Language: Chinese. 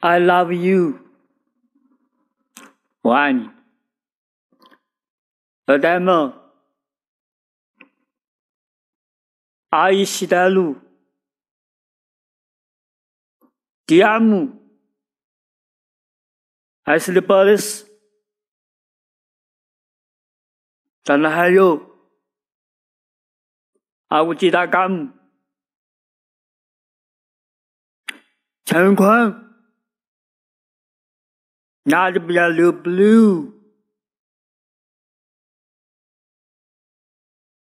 I love you，我爱你。a d a m 阿伊西德路，迪阿姆，艾斯利波利斯，当然还有。阿乌吉达甘姆，陈坤。Not a little blue.